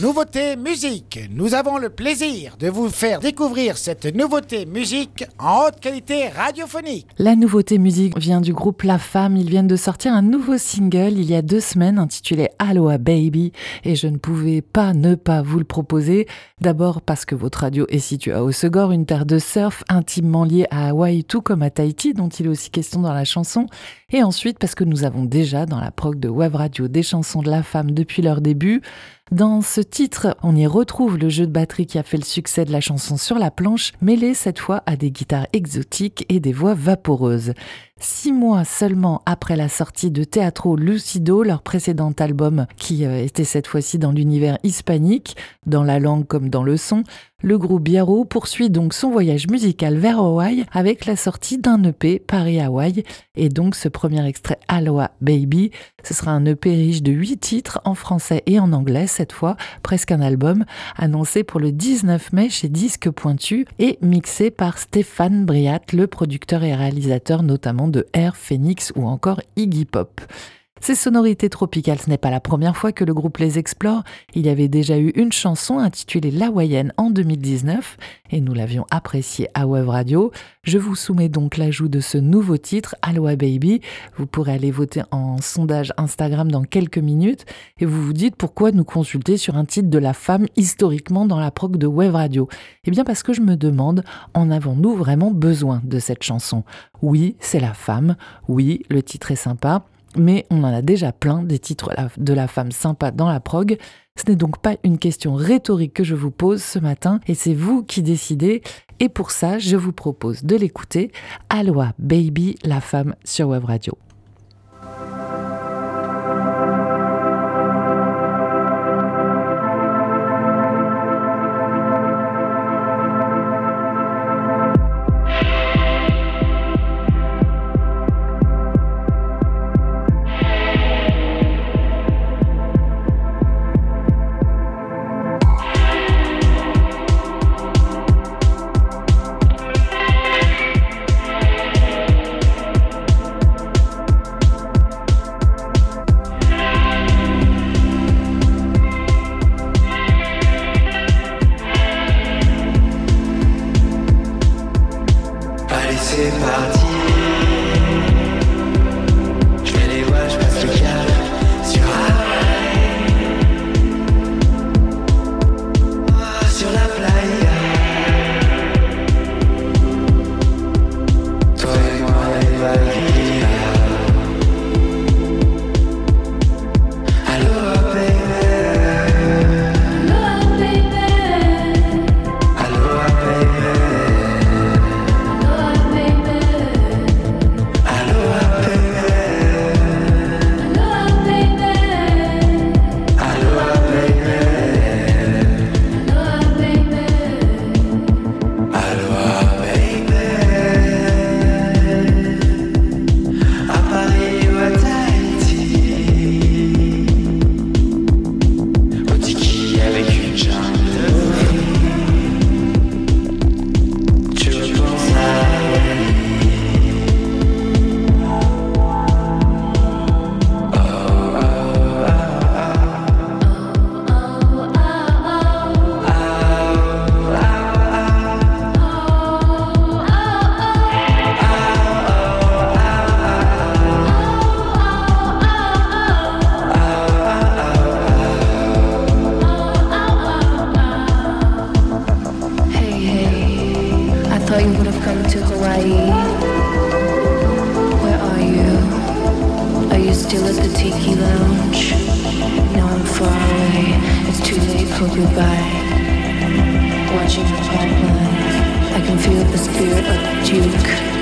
Nouveauté musique. Nous avons le plaisir de vous faire découvrir cette nouveauté musique en haute qualité radiophonique. La nouveauté musique vient du groupe La Femme. Ils viennent de sortir un nouveau single il y a deux semaines intitulé Aloha Baby et je ne pouvais pas ne pas vous le proposer. D'abord parce que votre radio est située à Osegor, une terre de surf intimement liée à Hawaï, tout comme à Tahiti, dont il est aussi question dans la chanson. Et ensuite parce que nous avons déjà dans la prog de Web Radio des chansons de La Femme depuis leur début. Dans ce titre, on y retrouve le jeu de batterie qui a fait le succès de la chanson sur la planche, mêlé cette fois à des guitares exotiques et des voix vaporeuses. Six mois seulement après la sortie de Teatro Lucido, leur précédent album, qui euh, était cette fois-ci dans l'univers hispanique, dans la langue comme dans le son, le groupe Biarro poursuit donc son voyage musical vers Hawaï avec la sortie d'un EP Paris-Hawaï et donc ce premier extrait Aloha Baby. Ce sera un EP riche de huit titres en français et en anglais cette fois, presque un album, annoncé pour le 19 mai chez Disque Pointu et mixé par Stéphane Briat, le producteur et réalisateur notamment de Air Phoenix ou encore Iggy Pop. Ces sonorités tropicales, ce n'est pas la première fois que le groupe les explore. Il y avait déjà eu une chanson intitulée L'Hawaïenne en 2019 et nous l'avions appréciée à Web Radio. Je vous soumets donc l'ajout de ce nouveau titre, Aloha Baby. Vous pourrez aller voter en sondage Instagram dans quelques minutes et vous vous dites pourquoi nous consulter sur un titre de la femme historiquement dans la prog de Web Radio. Eh bien parce que je me demande, en avons-nous vraiment besoin de cette chanson? Oui, c'est la femme. Oui, le titre est sympa mais on en a déjà plein des titres de la femme sympa dans la prog. Ce n'est donc pas une question rhétorique que je vous pose ce matin, et c'est vous qui décidez. Et pour ça, je vous propose de l'écouter. Aloha Baby, la femme sur Web Radio. until you die. Watching the pipeline, I can feel the spirit of Duke.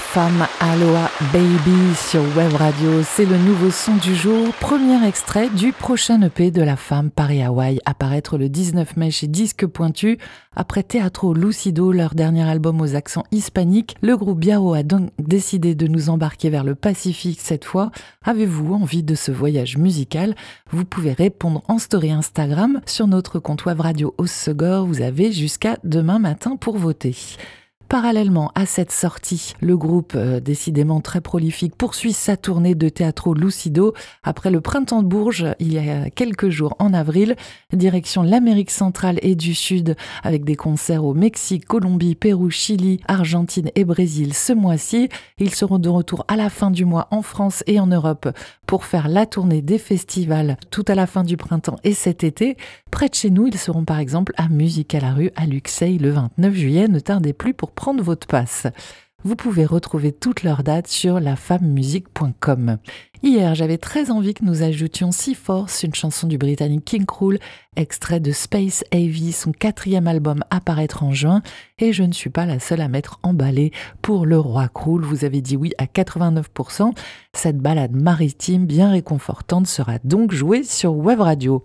Femme Aloha Baby sur Web Radio. C'est le nouveau son du jour, premier extrait du prochain EP de La Femme Paris Hawaï, apparaître le 19 mai chez Disque Pointu. Après Teatro Lucido, leur dernier album aux accents hispaniques, le groupe Biao a donc décidé de nous embarquer vers le Pacifique cette fois. Avez-vous envie de ce voyage musical? Vous pouvez répondre en story Instagram sur notre compte Web Radio Ossegor. Vous avez jusqu'à demain matin pour voter. Parallèlement à cette sortie, le groupe, euh, décidément très prolifique, poursuit sa tournée de théâtre Lucido. Après le printemps de Bourges, il y a quelques jours en avril, direction l'Amérique centrale et du Sud, avec des concerts au Mexique, Colombie, Pérou, Chili, Argentine et Brésil ce mois-ci. Ils seront de retour à la fin du mois en France et en Europe pour faire la tournée des festivals tout à la fin du printemps et cet été. Près de chez nous, ils seront par exemple à Musique à la rue à Luxeuil le 29 juillet. Ne tardez plus pour prendre votre passe. Vous pouvez retrouver toutes leurs dates sur lafammusique.com. Hier, j'avais très envie que nous ajoutions Sea Force, une chanson du britannique King Krul, extrait de Space AV, son quatrième album à paraître en juin, et je ne suis pas la seule à m'être emballée pour le roi Krul. Vous avez dit oui à 89%. Cette balade maritime bien réconfortante sera donc jouée sur Web Radio.